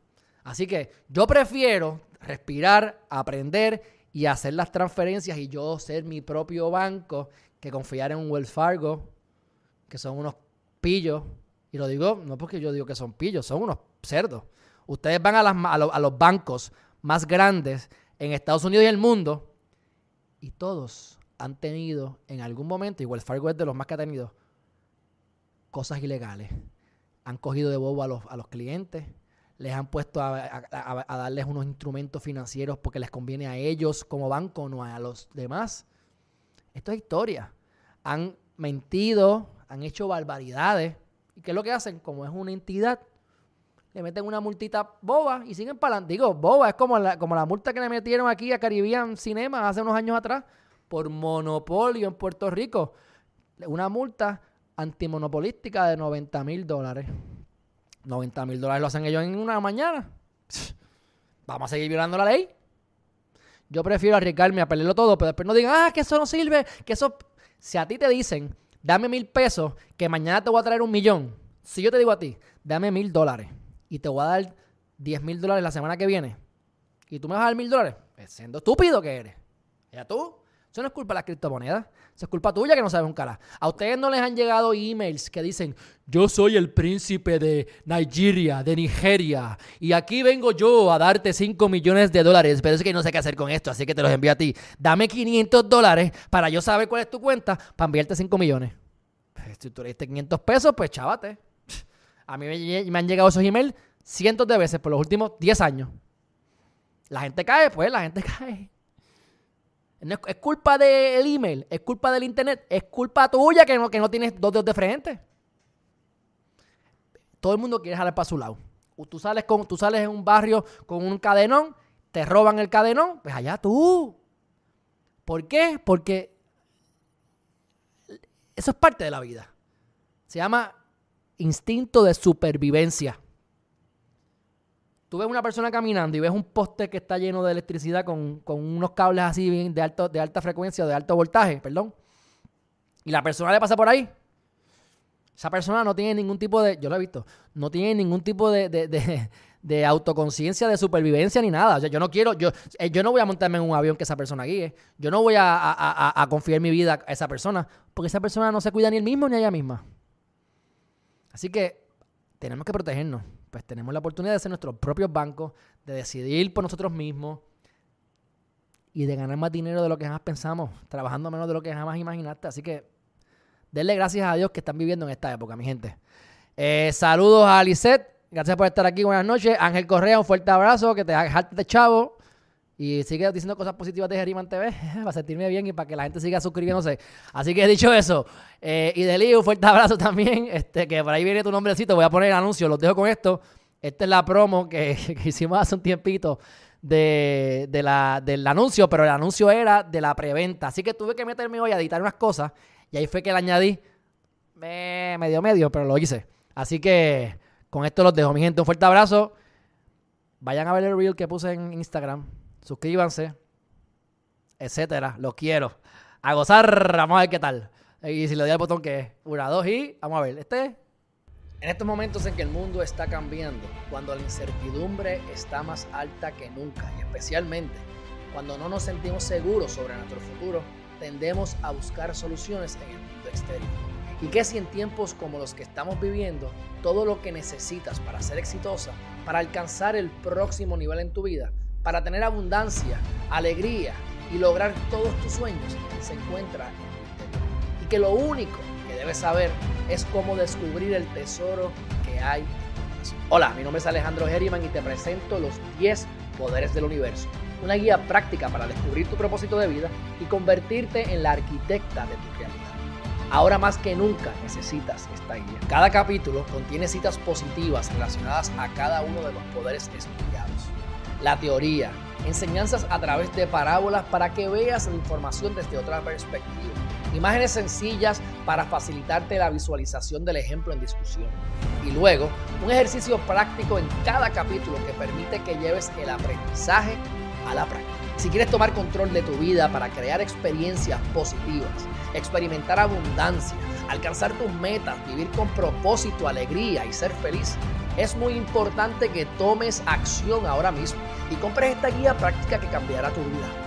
Así que yo prefiero respirar, aprender y hacer las transferencias y yo ser mi propio banco que confiar en un Wells Fargo, que son unos pillos. Y lo digo no porque yo digo que son pillos, son unos cerdos. Ustedes van a, los bancos más grandes en Estados Unidos y el mundo. Y todos han tenido en algún momento, igual Fargo es de los más que ha tenido, cosas ilegales. Han cogido de bobo a los, a los clientes, les han puesto a, darles unos instrumentos financieros porque les conviene a ellos como banco, no a los demás. Esto es historia. Han mentido, han hecho barbaridades. ¿Y qué es lo que hacen? Como es una entidad, le meten una multita boba y siguen para adelante. Digo, boba, es como la, como la multa que le metieron aquí a Caribbean Cinema hace unos años atrás por monopolio en Puerto Rico. Una multa antimonopolística de 90 mil dólares. 90 mil dólares lo hacen ellos en una mañana. [laughs] Vamos a seguir violando la ley. Yo prefiero arriesgarme a perderlo todo, pero después no digan, ah, que eso no sirve, que eso... Si a ti te dicen, dame mil pesos, que mañana te voy a traer un millón. Si yo te digo a ti, dame mil dólares y te voy a dar 10 mil dólares la semana que viene y tú me vas a dar mil dólares, pues siendo estúpido que eres. Ya tú, eso no es culpa de las criptomonedas, eso es culpa tuya que no sabes un cara. A ustedes no les han llegado emails que dicen, yo soy el príncipe de Nigeria, de Nigeria, y aquí vengo yo a darte 5 millones de dólares, pero es que no sé qué hacer con esto, así que te los envío a ti. Dame 500 dólares para yo saber cuál es tu cuenta para enviarte 5 millones. Pues, si tú le diste 500 pesos, pues chávate. A mí me, han llegado esos emails cientos de veces por los últimos 10 años. La gente cae, pues la gente [laughs] cae. Es, culpa del email, es culpa del internet, es culpa tuya que no, que no tienes dos dedos de frente. Todo el mundo quiere jalar para su lado. Tú sales, con, tú sales en un barrio con un cadenón, te roban el cadenón, pues allá tú. ¿Por qué? Porque eso es parte de la vida. Se llama instinto de supervivencia. Tú ves una persona caminando y ves un poste que está lleno de electricidad con, unos cables así de, alto, de alta frecuencia o de alto voltaje, perdón. Y la persona le pasa por ahí. Esa persona no tiene ningún tipo de, yo lo he visto, no tiene ningún tipo de, [laughs] de, autoconciencia, de supervivencia ni nada. O sea, yo no quiero, yo, eh, yo no voy a montarme en un avión que esa persona guíe. Yo no voy a, a confiar mi vida a esa persona, porque esa persona no se cuida ni él mismo ni ella misma. Así que tenemos que protegernos. Pues tenemos la oportunidad de ser nuestros propios bancos, de decidir por nosotros mismos y de ganar más dinero de lo que jamás pensamos, trabajando menos de lo que jamás imaginaste. Así que denle gracias a Dios que están viviendo en esta época, mi gente. Eh, saludos a Lisette. Gracias por estar aquí. Buenas noches. Ángel Correa, un fuerte abrazo. Que te de chavo. Y sigue diciendo cosas positivas de Geriman TV [laughs] para sentirme bien y para que la gente siga suscribiéndose. Así que he dicho eso. Eh, y de un fuerte abrazo [laughs] también. Este, que por ahí viene tu nombrecito. Voy a poner el anuncio. Los dejo con esto. Esta es la promo que, [laughs] hicimos hace un tiempito de, la, del anuncio, pero el anuncio era de la preventa. Así que tuve que meterme hoy a editar unas cosas. Y ahí fue que le añadí. medio medio, pero lo hice. Así que con esto los dejo, mi gente. Un fuerte abrazo. Vayan a ver el reel que puse en Instagram. Suscríbanse. Etcétera. Los quiero. A gozar. Vamos a ver qué tal. Y si le doy al botón que es una, dos y vamos a ver. Este. En estos momentos en que el mundo está cambiando, cuando la incertidumbre está más alta que nunca y especialmente cuando no nos sentimos seguros sobre nuestro futuro, tendemos a buscar soluciones en el mundo exterior. Y que si en tiempos como los que estamos viviendo, todo lo que necesitas para ser exitosa, para alcanzar el próximo nivel en tu vida, para tener abundancia, alegría y lograr todos tus sueños, se encuentra en tu interior. Y que lo único que debes saber es cómo descubrir el tesoro que hay. Hola, mi nombre es Alejandro Herriman y te presento los 10 poderes del universo una guía práctica para descubrir tu propósito de vida y convertirte en la arquitecta de tu realidad. Ahora más que nunca necesitas esta guía. Cada capítulo contiene citas positivas relacionadas a cada uno de los poderes estudiados. La teoría, enseñanzas a través de parábolas para que veas la información desde otra perspectiva. Imágenes sencillas para facilitarte la visualización del ejemplo en discusión. Y luego, un ejercicio práctico en cada capítulo que permite que lleves el aprendizaje a la práctica. Si quieres tomar control de tu vida para crear experiencias positivas, experimentar abundancia, alcanzar tus metas, vivir con propósito, alegría y ser feliz, es muy importante que tomes acción ahora mismo y compres esta guía práctica que cambiará tu vida.